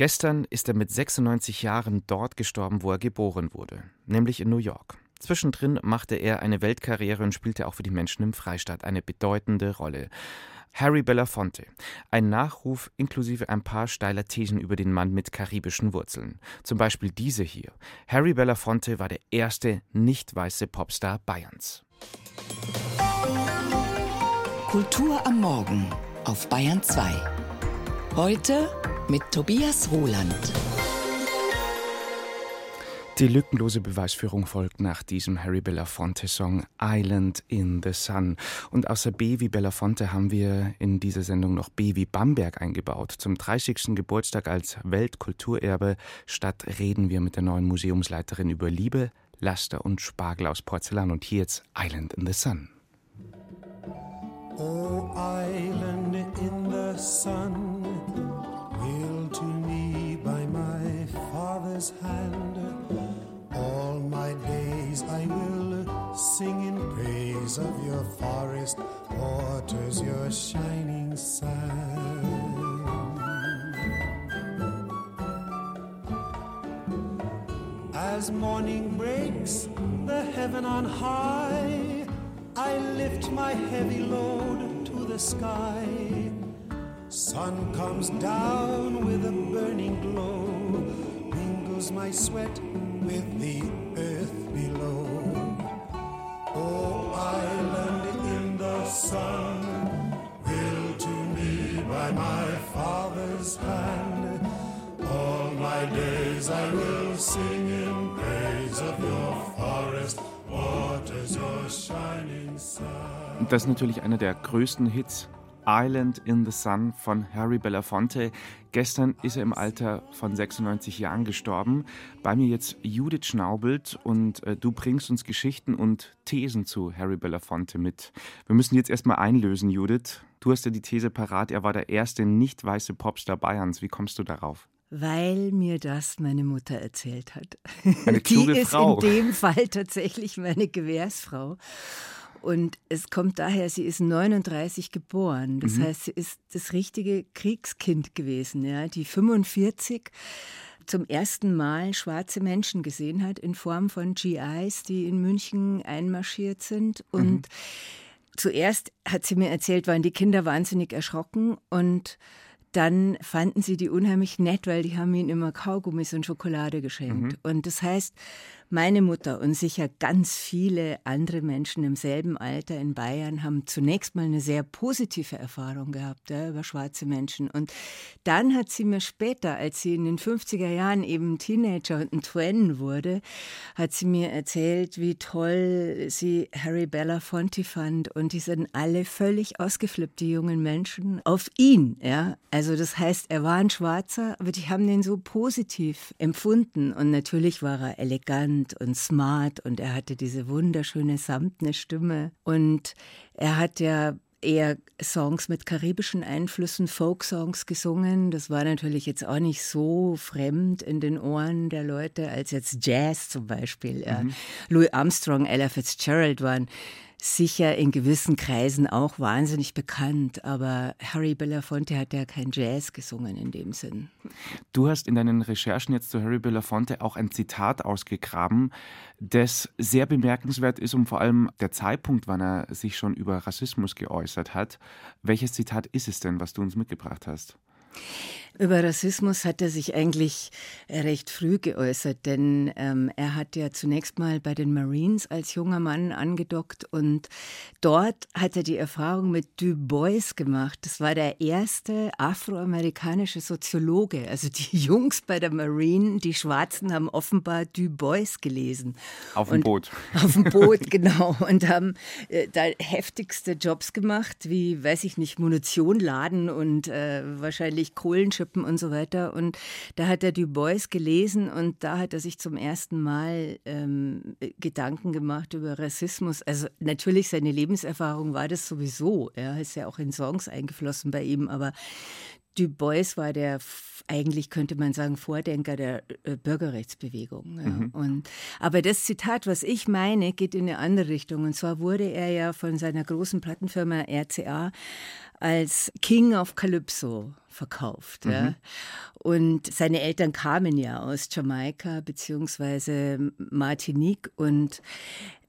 Gestern ist er mit 96 Jahren dort gestorben, wo er geboren wurde, nämlich in New York. Zwischendrin machte er eine Weltkarriere und spielte auch für die Menschen im Freistaat eine bedeutende Rolle. Harry Belafonte, ein Nachruf inklusive ein paar steiler Thesen über den Mann mit karibischen Wurzeln. Zum Beispiel diese hier. Harry Belafonte war der erste nicht weiße Popstar Bayerns. Kultur am Morgen auf Bayern 2. Heute mit Tobias Roland. Die lückenlose Beweisführung folgt nach diesem Harry Belafonte-Song Island in the Sun. Und außer B wie Belafonte haben wir in dieser Sendung noch B wie Bamberg eingebaut. Zum 30. Geburtstag als Weltkulturerbe Stadt reden wir mit der neuen Museumsleiterin über Liebe, Laster und Spargel aus Porzellan. Und hier jetzt Island in the Sun. Oh, Island in the Sun. To me by my Father's hand. All my days I will sing in praise of your forest waters, your shining sun. As morning breaks, the heaven on high, I lift my heavy load to the sky Sun comes down with a burning glow, mingles my sweat with the earth below. Oh, island in the sun, built to me by my father's hand. All my days I will sing in praise of your forest waters, your shining sun. Das ist natürlich einer der größten Hits Island in the Sun von Harry Belafonte. Gestern ist er im Alter von 96 Jahren gestorben. Bei mir jetzt Judith Schnaubelt und äh, du bringst uns Geschichten und Thesen zu Harry Belafonte mit. Wir müssen jetzt erstmal einlösen, Judith. Du hast ja die These parat, er war der erste nicht weiße Popstar Bayerns. Wie kommst du darauf? Weil mir das meine Mutter erzählt hat. Eine kluge Die Frau. ist in dem Fall tatsächlich meine Gewährsfrau. Und es kommt daher, sie ist 39 geboren. Das mhm. heißt, sie ist das richtige Kriegskind gewesen, ja, die 45 zum ersten Mal schwarze Menschen gesehen hat in Form von GIs, die in München einmarschiert sind. Und mhm. zuerst hat sie mir erzählt, waren die Kinder wahnsinnig erschrocken und dann fanden sie die unheimlich nett, weil die haben ihnen immer Kaugummis und Schokolade geschenkt. Mhm. Und das heißt, meine Mutter und sicher ganz viele andere Menschen im selben Alter in Bayern haben zunächst mal eine sehr positive Erfahrung gehabt ja, über schwarze Menschen. Und dann hat sie mir später, als sie in den 50er Jahren eben Teenager und ein Twin wurde, hat sie mir erzählt, wie toll sie Harry Belafonte fand. Und die sind alle völlig ausgeflippt, die jungen Menschen, auf ihn. Ja? Also das heißt, er war ein Schwarzer, aber die haben den so positiv empfunden. Und natürlich war er elegant elegant und smart und er hatte diese wunderschöne samtne Stimme und er hat ja eher Songs mit karibischen Einflüssen, Folk-Songs gesungen. Das war natürlich jetzt auch nicht so fremd in den Ohren der Leute als jetzt Jazz zum Beispiel. Mhm. Louis Armstrong, Ella Fitzgerald waren sicher in gewissen Kreisen auch wahnsinnig bekannt, aber Harry Belafonte hat ja kein Jazz gesungen in dem Sinn. Du hast in deinen Recherchen jetzt zu Harry Belafonte auch ein Zitat ausgegraben, das sehr bemerkenswert ist und vor allem der Zeitpunkt, wann er sich schon über Rassismus geäußert hat. Welches Zitat ist es denn, was du uns mitgebracht hast? Über Rassismus hat er sich eigentlich recht früh geäußert, denn ähm, er hat ja zunächst mal bei den Marines als junger Mann angedockt und dort hat er die Erfahrung mit Du Bois gemacht. Das war der erste afroamerikanische Soziologe. Also die Jungs bei der Marine, die Schwarzen, haben offenbar Du Bois gelesen. Auf dem Boot. Auf dem Boot, genau. Und haben äh, da heftigste Jobs gemacht, wie, weiß ich nicht, Munition laden und äh, wahrscheinlich Kohlenschippen Schippen und so weiter. Und da hat er Du Bois gelesen und da hat er sich zum ersten Mal ähm, Gedanken gemacht über Rassismus. Also natürlich seine Lebenserfahrung war das sowieso. Er ist ja auch in Songs eingeflossen bei ihm, aber Du Bois war der eigentlich könnte man sagen Vordenker der äh, Bürgerrechtsbewegung. Ja. Mhm. Und, aber das Zitat, was ich meine, geht in eine andere Richtung. Und zwar wurde er ja von seiner großen Plattenfirma RCA als King of Calypso verkauft. Mhm. Ja. Und seine Eltern kamen ja aus Jamaika beziehungsweise Martinique und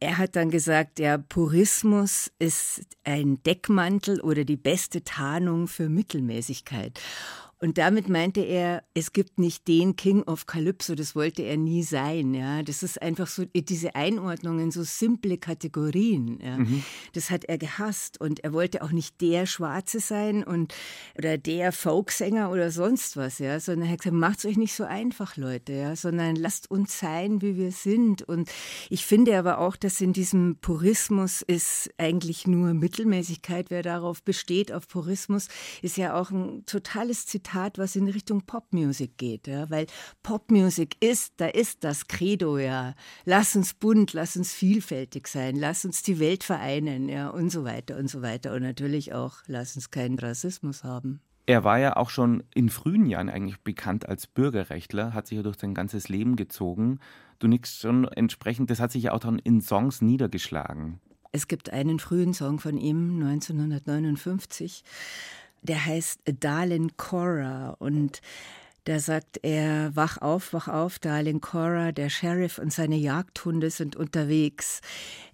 er hat dann gesagt, ja, Purismus ist ein Deckmantel oder die beste Tarnung für Mittelmäßigkeit. Und damit meinte er, es gibt nicht den King of Calypso, das wollte er nie sein. Ja, das ist einfach so diese Einordnungen, so simple Kategorien. Ja. Mhm. Das hat er gehasst und er wollte auch nicht der Schwarze sein und oder der Folksänger oder sonst was, ja, sondern er hat gesagt, macht's euch nicht so einfach, Leute, ja, sondern lasst uns sein, wie wir sind. Und ich finde aber auch, dass in diesem Purismus ist eigentlich nur Mittelmäßigkeit. Wer darauf besteht, auf Purismus, ist ja auch ein totales Zitat Zitat, was in Richtung Popmusik geht, ja, weil Popmusik ist, da ist das Credo, ja. Lass uns bunt, lass uns vielfältig sein, lass uns die Welt vereinen, ja, und so weiter und so weiter. Und natürlich auch, lass uns keinen Rassismus haben. Er war ja auch schon in frühen Jahren eigentlich bekannt als Bürgerrechtler, hat sich ja durch sein ganzes Leben gezogen. Du nix schon entsprechend, das hat sich ja auch dann in Songs niedergeschlagen. Es gibt einen frühen Song von ihm, 1959 der heißt Darlin Cora und da sagt er, wach auf, wach auf, Darling Cora, der Sheriff und seine Jagdhunde sind unterwegs.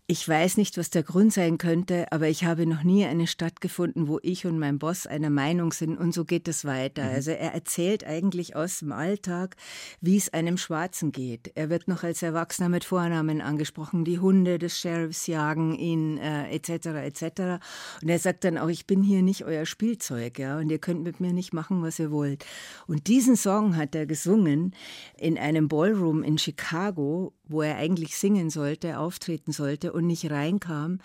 Ich weiß nicht, was der Grund sein könnte, aber ich habe noch nie eine Stadt gefunden, wo ich und mein Boss einer Meinung sind und so geht es weiter. Mhm. Also er erzählt eigentlich aus dem Alltag, wie es einem Schwarzen geht. Er wird noch als Erwachsener mit Vornamen angesprochen, die Hunde des Sheriffs jagen ihn äh, etc. etc. Und er sagt dann auch, ich bin hier nicht euer Spielzeug, ja, und ihr könnt mit mir nicht machen, was ihr wollt. Und diesen Song hat er gesungen in einem Ballroom in Chicago, wo er eigentlich singen sollte, auftreten sollte und nicht reinkam,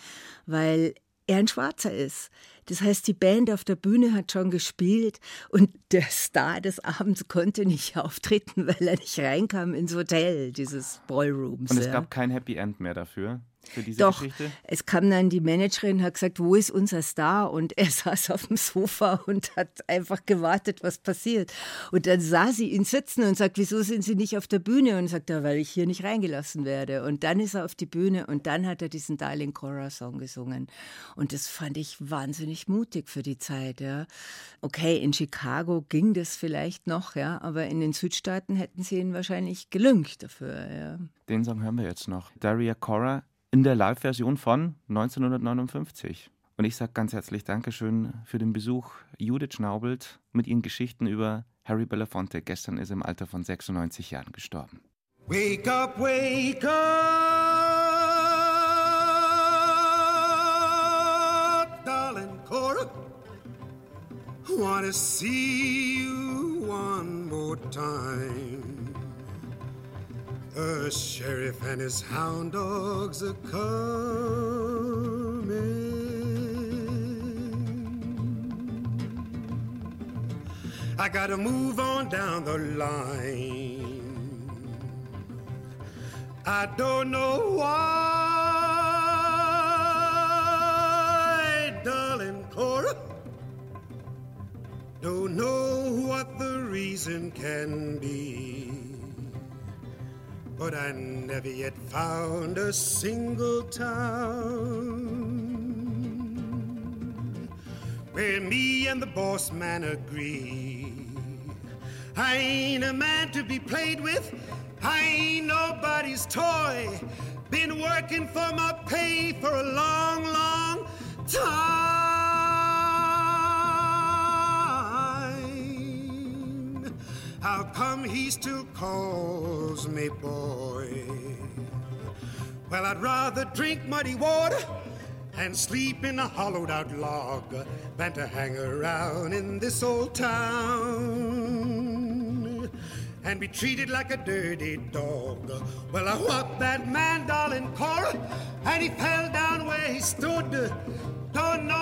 weil er ein Schwarzer ist. Das heißt, die Band auf der Bühne hat schon gespielt und der Star des Abends konnte nicht auftreten, weil er nicht reinkam ins Hotel dieses Ballrooms. Und es ja. gab kein Happy End mehr dafür? Für diese Doch, Geschichte? Es kam dann die Managerin und hat gesagt, wo ist unser Star? Und er saß auf dem Sofa und hat einfach gewartet, was passiert. Und dann sah sie ihn sitzen und sagt, wieso sind Sie nicht auf der Bühne? Und sagt er, weil ich hier nicht reingelassen werde. Und dann ist er auf die Bühne und dann hat er diesen Darling Cora Song gesungen. Und das fand ich wahnsinnig mutig für die Zeit. Ja. Okay, in Chicago ging das vielleicht noch, ja, aber in den Südstaaten hätten sie ihn wahrscheinlich gelüngt dafür. Ja. Den Song hören wir jetzt noch. Daria Cora in der Live-Version von 1959. Und ich sage ganz herzlich Dankeschön für den Besuch Judith Schnaubelt mit ihren Geschichten über Harry Belafonte. Gestern ist im Alter von 96 Jahren gestorben. Wake up, wake up, darling Cora. Wanna see you one more time. The sheriff and his hound dogs are coming. I gotta move on down the line. I don't know why, darling Cora. Don't know what the reason can be but I never yet found a single town where me and the boss man agree. I ain't a man to be played with, I ain't nobody's toy. Been working for my pay for a long, long time. How come he still calls me boy? Well, I'd rather drink muddy water and sleep in a hollowed out log than to hang around in this old town and be treated like a dirty dog. Well, I whopped that man, darling Cora, and he fell down where he stood. Don't know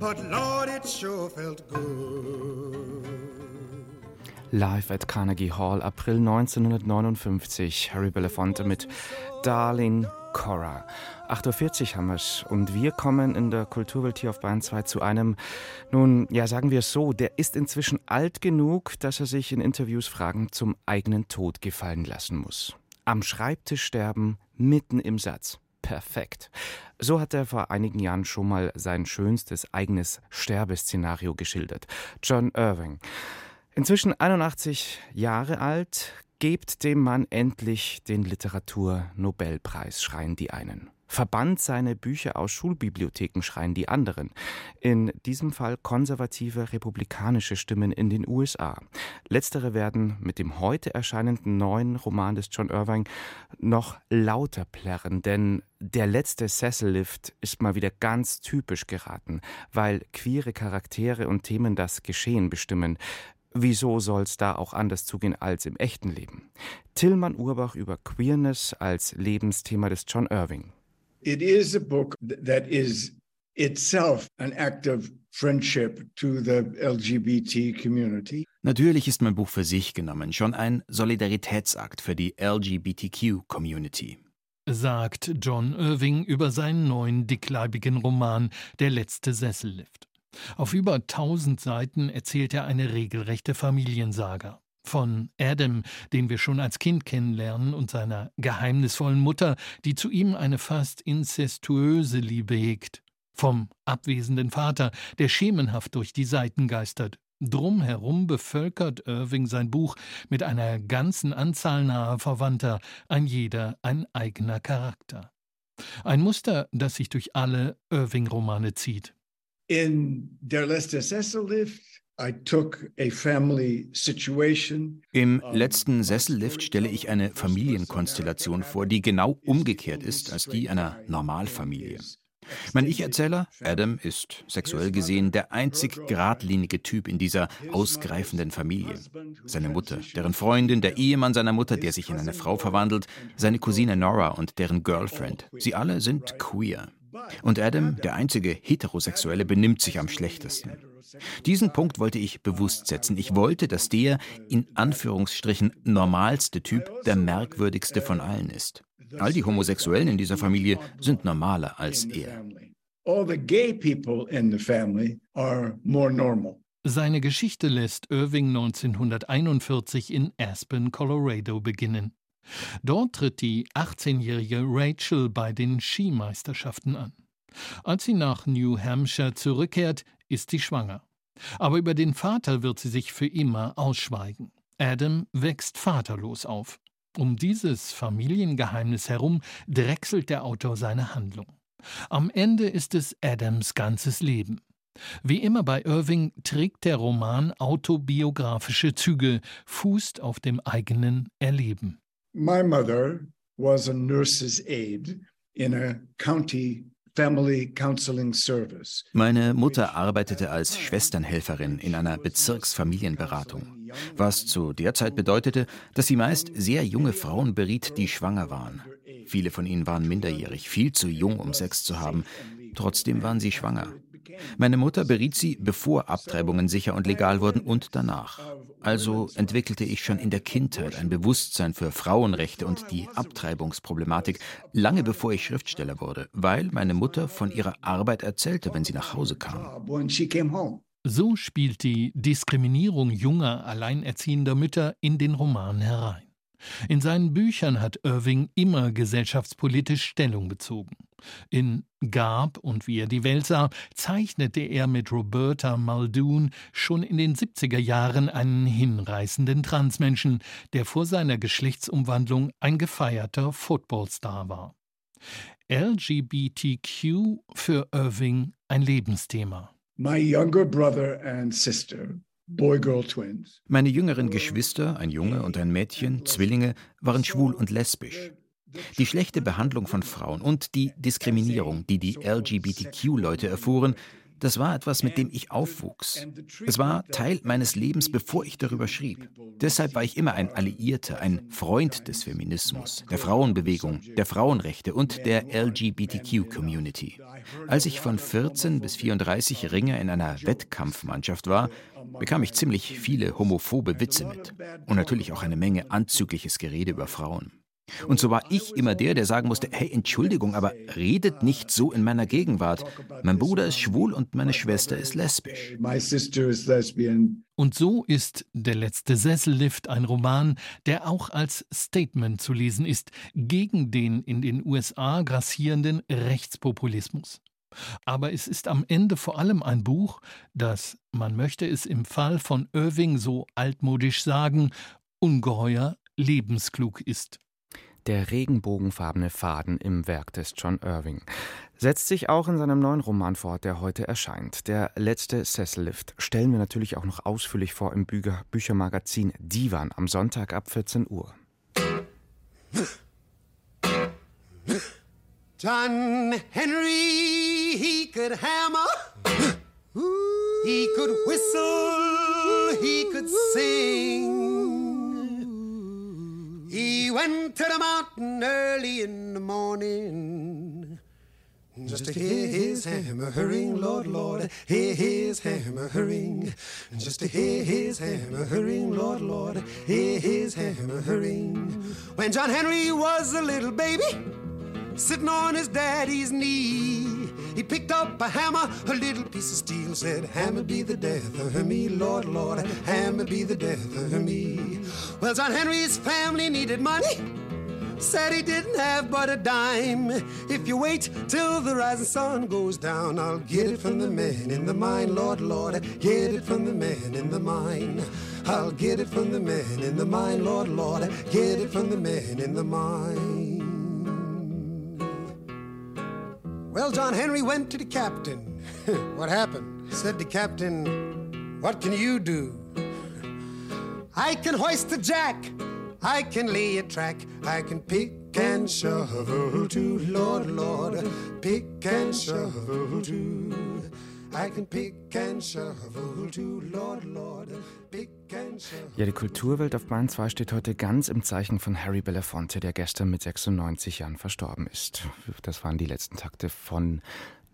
but Lord, it sure felt good. Live at Carnegie Hall, April 1959. Harry Belafonte mit Darling Cora. 8.40 Uhr haben wir es und wir kommen in der Kulturwelt hier auf Bayern 2 zu einem, nun, ja, sagen wir es so, der ist inzwischen alt genug, dass er sich in Interviews Fragen zum eigenen Tod gefallen lassen muss. Am Schreibtisch sterben, mitten im Satz. Perfekt. So hat er vor einigen Jahren schon mal sein schönstes eigenes Sterbeszenario geschildert. John Irving. Inzwischen 81 Jahre alt, gebt dem Mann endlich den Literaturnobelpreis, schreien die einen. Verbannt seine Bücher aus Schulbibliotheken, schreien die anderen. In diesem Fall konservative republikanische Stimmen in den USA. Letztere werden mit dem heute erscheinenden neuen Roman des John Irving noch lauter plärren, denn der letzte Sessellift ist mal wieder ganz typisch geraten, weil queere Charaktere und Themen das Geschehen bestimmen. Wieso soll's da auch anders zugehen als im echten Leben? Tillmann Urbach über Queerness als Lebensthema des John Irving. It is a book that is itself an act of friendship to the LGBT community. Natürlich ist mein Buch für sich genommen schon ein Solidaritätsakt für die LGBTQ-Community. Sagt John Irving über seinen neuen dickleibigen Roman Der letzte Sessellift. Auf über tausend Seiten erzählt er eine regelrechte Familiensaga. Von Adam, den wir schon als Kind kennenlernen, und seiner geheimnisvollen Mutter, die zu ihm eine fast inzestuöse Liebe hegt. Vom abwesenden Vater, der schemenhaft durch die Seiten geistert. Drumherum bevölkert Irving sein Buch mit einer ganzen Anzahl naher Verwandter, ein jeder ein eigener Charakter. Ein Muster, das sich durch alle Irving-Romane zieht. In Der letzte Sessellift im letzten Sessellift stelle ich eine Familienkonstellation vor, die genau umgekehrt ist als die einer Normalfamilie. Mein Ich-Erzähler, Adam, ist sexuell gesehen der einzig geradlinige Typ in dieser ausgreifenden Familie. Seine Mutter, deren Freundin, der Ehemann seiner Mutter, der sich in eine Frau verwandelt, seine Cousine Nora und deren Girlfriend. Sie alle sind queer. Und Adam, der einzige Heterosexuelle, benimmt sich am schlechtesten. Diesen Punkt wollte ich bewusst setzen. Ich wollte, dass der in Anführungsstrichen normalste Typ der merkwürdigste von allen ist. All die Homosexuellen in dieser Familie sind normaler als er. Seine Geschichte lässt Irving 1941 in Aspen, Colorado beginnen. Dort tritt die 18-jährige Rachel bei den Skimeisterschaften an. Als sie nach New Hampshire zurückkehrt, ist sie schwanger. Aber über den Vater wird sie sich für immer ausschweigen. Adam wächst vaterlos auf. Um dieses Familiengeheimnis herum drechselt der Autor seine Handlung. Am Ende ist es Adams ganzes Leben. Wie immer bei Irving trägt der Roman autobiografische Züge, fußt auf dem eigenen Erleben. My mother was a nurse's aide in a county meine Mutter arbeitete als Schwesternhelferin in einer Bezirksfamilienberatung, was zu der Zeit bedeutete, dass sie meist sehr junge Frauen beriet, die schwanger waren. Viele von ihnen waren minderjährig, viel zu jung, um Sex zu haben. Trotzdem waren sie schwanger. Meine Mutter beriet sie, bevor Abtreibungen sicher und legal wurden und danach. Also entwickelte ich schon in der Kindheit ein Bewusstsein für Frauenrechte und die Abtreibungsproblematik, lange bevor ich Schriftsteller wurde, weil meine Mutter von ihrer Arbeit erzählte, wenn sie nach Hause kam. So spielt die Diskriminierung junger, alleinerziehender Mütter in den Roman herein. In seinen Büchern hat Irving immer gesellschaftspolitisch Stellung bezogen. In Gab und wie er die Welt sah, zeichnete er mit Roberta Muldoon schon in den 70er Jahren einen hinreißenden Transmenschen, der vor seiner Geschlechtsumwandlung ein gefeierter Footballstar war. LGBTQ für Irving ein Lebensthema. My younger brother and sister meine jüngeren Geschwister, ein Junge und ein Mädchen, Zwillinge, waren schwul und lesbisch. Die schlechte Behandlung von Frauen und die Diskriminierung, die die LGBTQ-Leute erfuhren, das war etwas, mit dem ich aufwuchs. Es war Teil meines Lebens, bevor ich darüber schrieb. Deshalb war ich immer ein Alliierter, ein Freund des Feminismus, der Frauenbewegung, der Frauenrechte und der LGBTQ-Community. Als ich von 14 bis 34 Ringer in einer Wettkampfmannschaft war, bekam ich ziemlich viele homophobe Witze mit. Und natürlich auch eine Menge anzügliches Gerede über Frauen. Und so war ich immer der, der sagen musste, hey, Entschuldigung, aber redet nicht so in meiner Gegenwart. Mein Bruder ist schwul und meine Schwester ist lesbisch. Und so ist Der letzte Sessellift ein Roman, der auch als Statement zu lesen ist gegen den in den USA grassierenden Rechtspopulismus. Aber es ist am Ende vor allem ein Buch, das, man möchte es im Fall von Irving so altmodisch sagen, ungeheuer lebensklug ist. Der regenbogenfarbene Faden im Werk des John Irving setzt sich auch in seinem neuen Roman fort, der heute erscheint. Der letzte Sessellift stellen wir natürlich auch noch ausführlich vor im Bücher Büchermagazin Divan am Sonntag ab 14 Uhr. John Henry, he could hammer, he could whistle, he could sing. He went to the mountain early in the morning. Just to hear his hammer ring, Lord, Lord, hear his hammer ring. Just to hear his hammer ring, Lord, Lord, hear his hammer ring. When John Henry was a little baby, sitting on his daddy's knee. He picked up a hammer, a little piece of steel, said, Hammer be the death of me, Lord, Lord, hammer be the death of me. Well, John Henry's family needed money. Said he didn't have but a dime. If you wait till the rising sun goes down, I'll get it from the man in the mine, Lord, Lord, get it from the man in the mine. I'll get it from the man in the mine, Lord, Lord, get it from the man in the mine. Well, John Henry went to the captain. what happened? Said the captain, What can you do? I can hoist a jack. I can lay a track. I can pick and shovel too, Lord, Lord. Pick and shovel too. I can pick and shovel too, Lord, Lord. Pick Ja, die Kulturwelt auf Bahn 2 steht heute ganz im Zeichen von Harry Belafonte, der gestern mit 96 Jahren verstorben ist. Das waren die letzten Takte von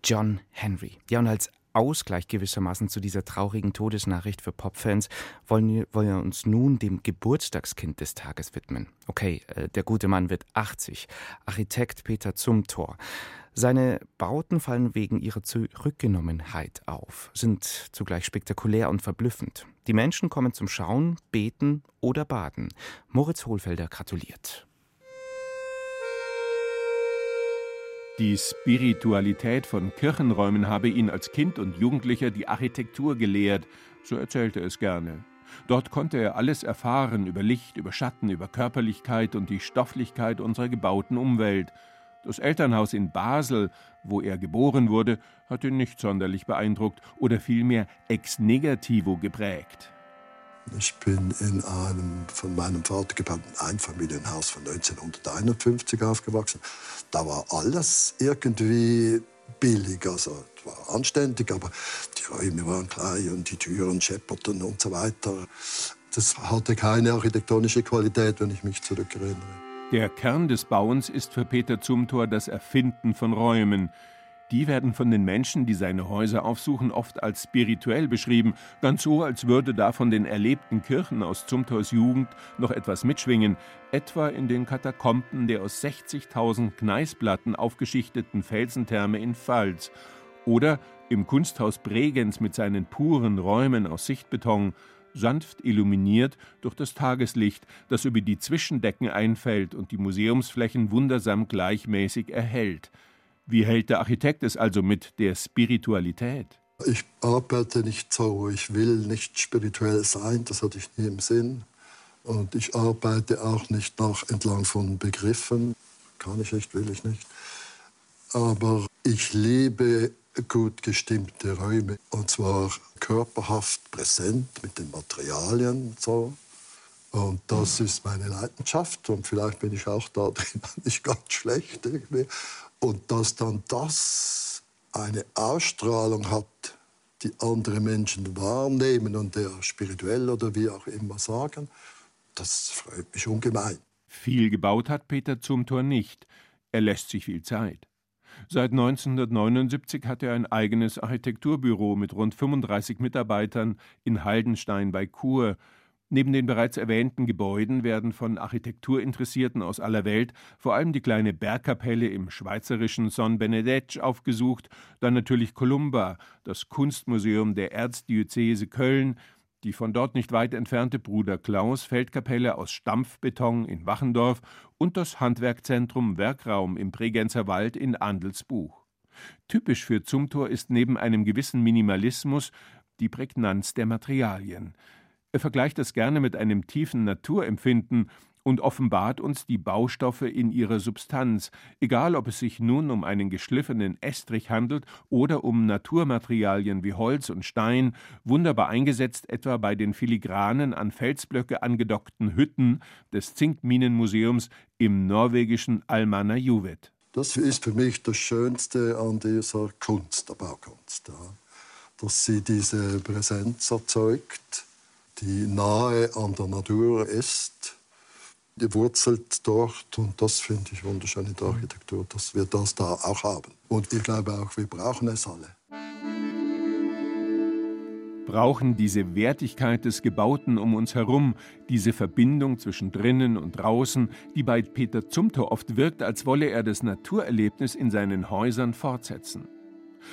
John Henry. Ja, und als Ausgleich gewissermaßen zu dieser traurigen Todesnachricht für Popfans wollen wir, wollen wir uns nun dem Geburtstagskind des Tages widmen. Okay, äh, der gute Mann wird 80. Architekt Peter Zumthor. Seine Bauten fallen wegen ihrer Zurückgenommenheit auf, sind zugleich spektakulär und verblüffend. Die Menschen kommen zum Schauen, Beten oder Baden. Moritz Hohlfelder gratuliert. Die Spiritualität von Kirchenräumen habe ihn als Kind und Jugendlicher die Architektur gelehrt, so erzählte es gerne. Dort konnte er alles erfahren über Licht, über Schatten, über Körperlichkeit und die Stofflichkeit unserer gebauten Umwelt – das Elternhaus in Basel, wo er geboren wurde, hat ihn nicht sonderlich beeindruckt oder vielmehr ex negativo geprägt. Ich bin in einem von meinem Vater gebauten Einfamilienhaus von 1951 aufgewachsen. Da war alles irgendwie billig, also war anständig, aber die Räume waren klein und die Türen schepperten und so weiter. Das hatte keine architektonische Qualität, wenn ich mich zurückerinnere. Der Kern des Bauens ist für Peter Zumthor das Erfinden von Räumen. Die werden von den Menschen, die seine Häuser aufsuchen, oft als spirituell beschrieben, ganz so, als würde da von den erlebten Kirchen aus Zumthors Jugend noch etwas mitschwingen, etwa in den Katakomben der aus 60.000 Gneisplatten aufgeschichteten Felsentherme in Pfalz. Oder im Kunsthaus Bregenz mit seinen puren Räumen aus Sichtbeton, sanft illuminiert durch das Tageslicht, das über die Zwischendecken einfällt und die Museumsflächen wundersam gleichmäßig erhellt. Wie hält der Architekt es also mit der Spiritualität? Ich arbeite nicht so, ich will nicht spirituell sein, das hatte ich nie im Sinn. Und ich arbeite auch nicht nach entlang von Begriffen, kann ich nicht, will ich nicht. Aber ich liebe gut gestimmte Räume und zwar körperhaft präsent mit den Materialien und so. Und das ist meine Leidenschaft und vielleicht bin ich auch da drin nicht ganz schlecht irgendwie. Und dass dann das eine Ausstrahlung hat, die andere Menschen wahrnehmen und der spirituell oder wie auch immer sagen, das freut mich ungemein. Viel gebaut hat Peter zum Tor nicht. Er lässt sich viel Zeit. Seit 1979 hat er ein eigenes Architekturbüro mit rund 35 Mitarbeitern in Haldenstein bei Chur. Neben den bereits erwähnten Gebäuden werden von Architekturinteressierten aus aller Welt vor allem die kleine Bergkapelle im schweizerischen Son Benedetsch aufgesucht, dann natürlich Columba, das Kunstmuseum der Erzdiözese Köln, die von dort nicht weit entfernte Bruder Klaus Feldkapelle aus Stampfbeton in Wachendorf und das Handwerkzentrum Werkraum im Bregenzer Wald in Andelsbuch. Typisch für Zumthor ist neben einem gewissen Minimalismus die Prägnanz der Materialien. Er vergleicht das gerne mit einem tiefen Naturempfinden und offenbart uns die Baustoffe in ihrer Substanz, egal ob es sich nun um einen geschliffenen Estrich handelt oder um Naturmaterialien wie Holz und Stein, wunderbar eingesetzt etwa bei den filigranen an Felsblöcke angedockten Hütten des Zinkminenmuseums im norwegischen Almannajuvet. Das ist für mich das Schönste an dieser Kunst, der Baukunst, ja. dass sie diese Präsenz erzeugt, die nahe an der Natur ist wurzelt dort und das finde ich wunderschön in der Architektur, dass wir das da auch haben. Und ich glaube auch, wir brauchen es alle. Brauchen diese Wertigkeit des Gebauten um uns herum, diese Verbindung zwischen drinnen und draußen, die bei Peter Zumthor oft wirkt, als wolle er das Naturerlebnis in seinen Häusern fortsetzen.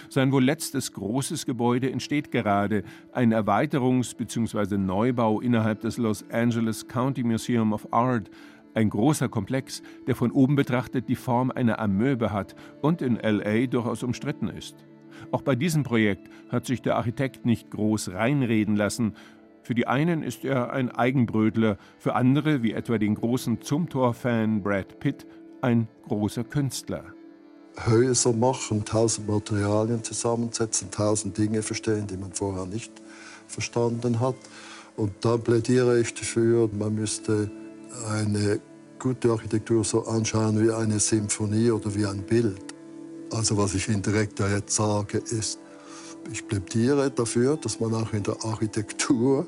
Sein wohl letztes großes Gebäude entsteht gerade, ein Erweiterungs- bzw. Neubau innerhalb des Los Angeles County Museum of Art, ein großer Komplex, der von oben betrachtet die Form einer Amöbe hat und in LA durchaus umstritten ist. Auch bei diesem Projekt hat sich der Architekt nicht groß reinreden lassen. Für die einen ist er ein Eigenbrötler, für andere, wie etwa den großen Zumthor-Fan Brad Pitt, ein großer Künstler. Häuser machen, tausend Materialien zusammensetzen, tausend Dinge verstehen, die man vorher nicht verstanden hat. Und da plädiere ich dafür, man müsste eine gute Architektur so anschauen wie eine Symphonie oder wie ein Bild. Also was ich indirekt ja jetzt sage, ist, ich plädiere dafür, dass man auch in der Architektur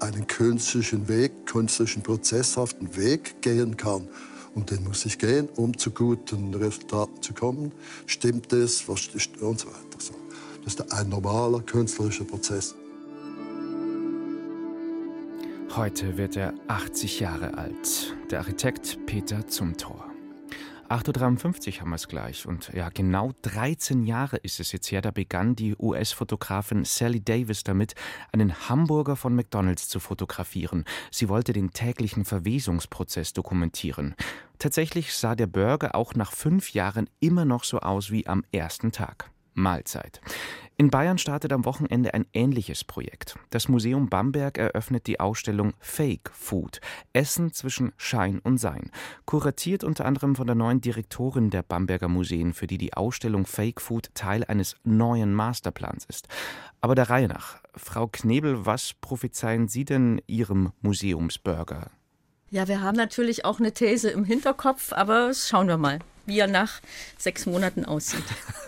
einen künstlichen Weg, künstlichen prozesshaften Weg gehen kann. Und den muss ich gehen, um zu guten Resultaten zu kommen. Stimmt es, was und so weiter. Das ist ein normaler künstlerischer Prozess. Heute wird er 80 Jahre alt, der Architekt Peter Zumthor. 8.53 Uhr haben wir es gleich. Und ja, genau 13 Jahre ist es jetzt her, da begann die US-Fotografin Sally Davis damit, einen Hamburger von McDonalds zu fotografieren. Sie wollte den täglichen Verwesungsprozess dokumentieren. Tatsächlich sah der Burger auch nach fünf Jahren immer noch so aus wie am ersten Tag. Mahlzeit. In Bayern startet am Wochenende ein ähnliches Projekt. Das Museum Bamberg eröffnet die Ausstellung Fake Food Essen zwischen Schein und Sein. Kuratiert unter anderem von der neuen Direktorin der Bamberger Museen, für die die Ausstellung Fake Food Teil eines neuen Masterplans ist. Aber der Reihe nach. Frau Knebel, was prophezeien Sie denn Ihrem Museumsburger? Ja, wir haben natürlich auch eine These im Hinterkopf, aber schauen wir mal wie er nach sechs Monaten aussieht.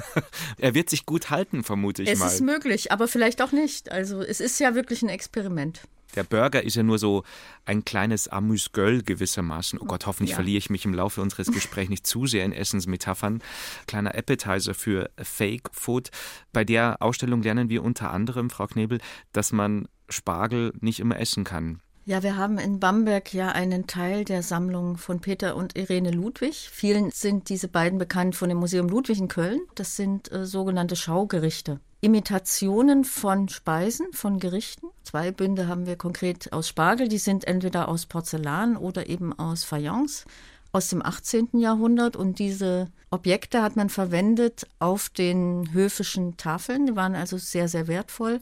er wird sich gut halten, vermute ich es mal. Es ist möglich, aber vielleicht auch nicht. Also es ist ja wirklich ein Experiment. Der Burger ist ja nur so ein kleines Amüsgöl gewissermaßen. Oh Gott, hoffentlich ja. verliere ich mich im Laufe unseres Gesprächs nicht zu sehr in Essensmetaphern. Kleiner Appetizer für Fake Food. Bei der Ausstellung lernen wir unter anderem, Frau Knebel, dass man Spargel nicht immer essen kann. Ja, wir haben in Bamberg ja einen Teil der Sammlung von Peter und Irene Ludwig. Vielen sind diese beiden bekannt von dem Museum Ludwig in Köln. Das sind äh, sogenannte Schaugerichte. Imitationen von Speisen, von Gerichten. Zwei Bünde haben wir konkret aus Spargel. Die sind entweder aus Porzellan oder eben aus Fayence aus dem 18. Jahrhundert. Und diese Objekte hat man verwendet auf den höfischen Tafeln. Die waren also sehr, sehr wertvoll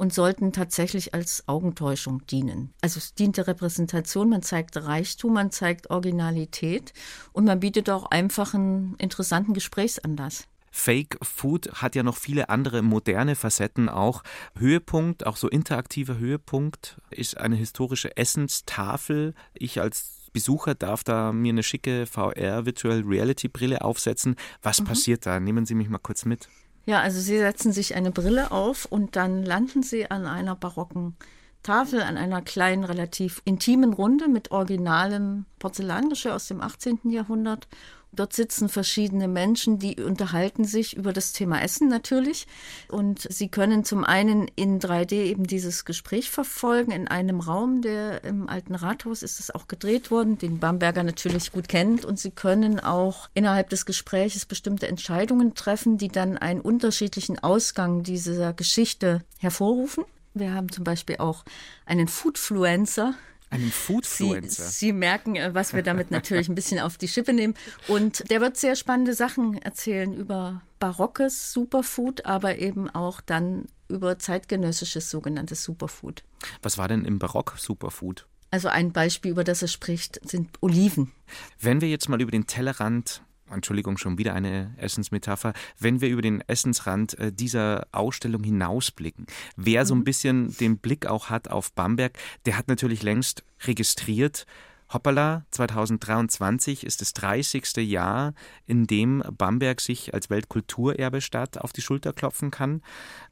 und sollten tatsächlich als Augentäuschung dienen. Also es dient der Repräsentation, man zeigt Reichtum, man zeigt Originalität und man bietet auch einfach einen interessanten Gesprächsanlass. Fake Food hat ja noch viele andere moderne Facetten auch. Höhepunkt, auch so interaktiver Höhepunkt, ist eine historische Essenstafel. Ich als Besucher darf da mir eine schicke VR Virtual Reality Brille aufsetzen. Was mhm. passiert da? Nehmen Sie mich mal kurz mit. Ja, also Sie setzen sich eine Brille auf und dann landen Sie an einer barocken Tafel, an einer kleinen, relativ intimen Runde mit originalem Porzellangeschirr aus dem 18. Jahrhundert Dort sitzen verschiedene Menschen, die unterhalten sich über das Thema Essen natürlich. Und sie können zum einen in 3D eben dieses Gespräch verfolgen in einem Raum, der im alten Rathaus ist es auch gedreht worden, den Bamberger natürlich gut kennt. Und sie können auch innerhalb des Gespräches bestimmte Entscheidungen treffen, die dann einen unterschiedlichen Ausgang dieser Geschichte hervorrufen. Wir haben zum Beispiel auch einen Foodfluencer, einen Foodfluencer. Sie, Sie, merken, äh, was wir damit natürlich ein bisschen auf die Schippe nehmen. Und der wird sehr spannende Sachen erzählen über barockes Superfood, aber eben auch dann über zeitgenössisches sogenanntes Superfood. Was war denn im Barock Superfood? Also ein Beispiel, über das er spricht, sind Oliven. Wenn wir jetzt mal über den Tellerrand Entschuldigung, schon wieder eine Essensmetapher, wenn wir über den Essensrand äh, dieser Ausstellung hinausblicken. Wer so ein mhm. bisschen den Blick auch hat auf Bamberg, der hat natürlich längst registriert, Hoppala, 2023 ist das 30. Jahr, in dem Bamberg sich als Weltkulturerbe-Stadt auf die Schulter klopfen kann.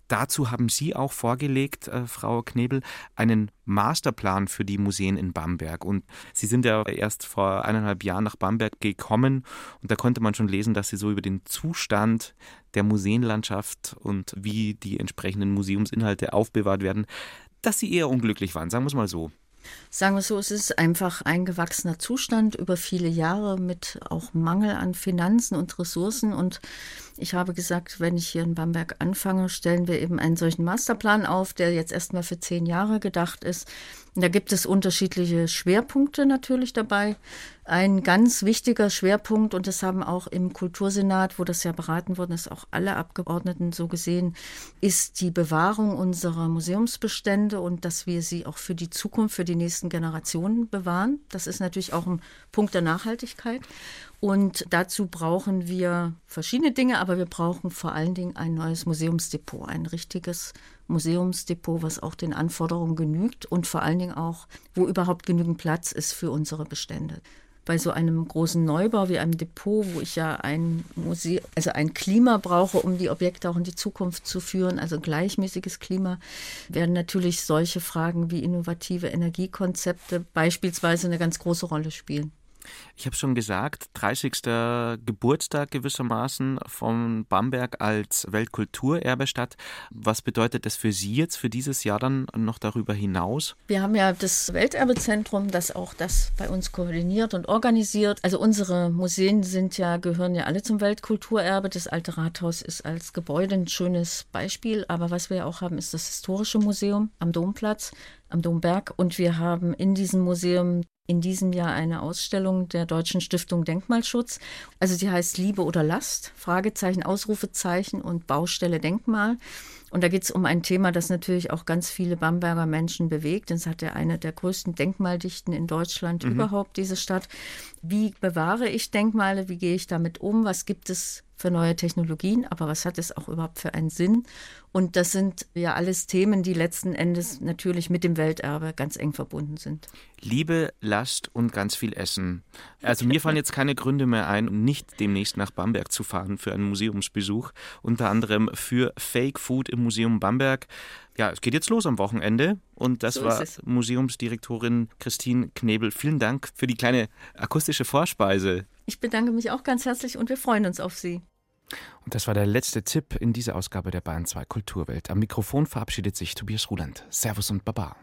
Dazu haben Sie auch vorgelegt, äh, Frau Knebel, einen Masterplan für die Museen in Bamberg. Und Sie sind ja erst vor eineinhalb Jahren nach Bamberg gekommen und da konnte man schon lesen, dass Sie so über den Zustand der Museenlandschaft und wie die entsprechenden Museumsinhalte aufbewahrt werden, dass Sie eher unglücklich waren, sagen wir es mal so. Sagen wir so, es ist einfach ein gewachsener Zustand über viele Jahre mit auch Mangel an Finanzen und Ressourcen. Und ich habe gesagt, wenn ich hier in Bamberg anfange, stellen wir eben einen solchen Masterplan auf, der jetzt erstmal für zehn Jahre gedacht ist. Da gibt es unterschiedliche Schwerpunkte natürlich dabei. Ein ganz wichtiger Schwerpunkt, und das haben auch im Kultursenat, wo das ja beraten worden ist, auch alle Abgeordneten so gesehen, ist die Bewahrung unserer Museumsbestände und dass wir sie auch für die Zukunft, für die nächsten Generationen bewahren. Das ist natürlich auch ein Punkt der Nachhaltigkeit. Und dazu brauchen wir verschiedene Dinge, aber wir brauchen vor allen Dingen ein neues Museumsdepot, ein richtiges Museumsdepot, was auch den Anforderungen genügt und vor allen Dingen auch, wo überhaupt genügend Platz ist für unsere Bestände. Bei so einem großen Neubau wie einem Depot, wo ich ja ein Museum, also ein Klima brauche, um die Objekte auch in die Zukunft zu führen, also ein gleichmäßiges Klima, werden natürlich solche Fragen wie innovative Energiekonzepte beispielsweise eine ganz große Rolle spielen. Ich habe schon gesagt, 30. Geburtstag gewissermaßen von Bamberg als Weltkulturerbestadt. Was bedeutet das für Sie jetzt für dieses Jahr dann noch darüber hinaus? Wir haben ja das Welterbezentrum, das auch das bei uns koordiniert und organisiert. Also unsere Museen sind ja, gehören ja alle zum Weltkulturerbe. Das alte Rathaus ist als Gebäude ein schönes Beispiel. Aber was wir auch haben, ist das Historische Museum am Domplatz am Domberg. Und wir haben in diesem Museum in diesem Jahr eine Ausstellung der Deutschen Stiftung Denkmalschutz. Also sie heißt Liebe oder Last, Fragezeichen, Ausrufezeichen und Baustelle Denkmal. Und da geht es um ein Thema, das natürlich auch ganz viele Bamberger Menschen bewegt. Es hat ja eine der größten Denkmaldichten in Deutschland mhm. überhaupt, diese Stadt. Wie bewahre ich Denkmale? Wie gehe ich damit um? Was gibt es für neue Technologien, aber was hat es auch überhaupt für einen Sinn? Und das sind ja alles Themen, die letzten Endes natürlich mit dem Welterbe ganz eng verbunden sind. Liebe, Last und ganz viel Essen. Also mir fallen jetzt keine Gründe mehr ein, um nicht demnächst nach Bamberg zu fahren für einen Museumsbesuch. Unter anderem für Fake Food im Museum Bamberg. Ja, es geht jetzt los am Wochenende und das so war Museumsdirektorin Christine Knebel. Vielen Dank für die kleine akustische Vorspeise. Ich bedanke mich auch ganz herzlich und wir freuen uns auf Sie. Und das war der letzte Tipp in dieser Ausgabe der Bayern 2 Kulturwelt. Am Mikrofon verabschiedet sich Tobias Ruland. Servus und Baba.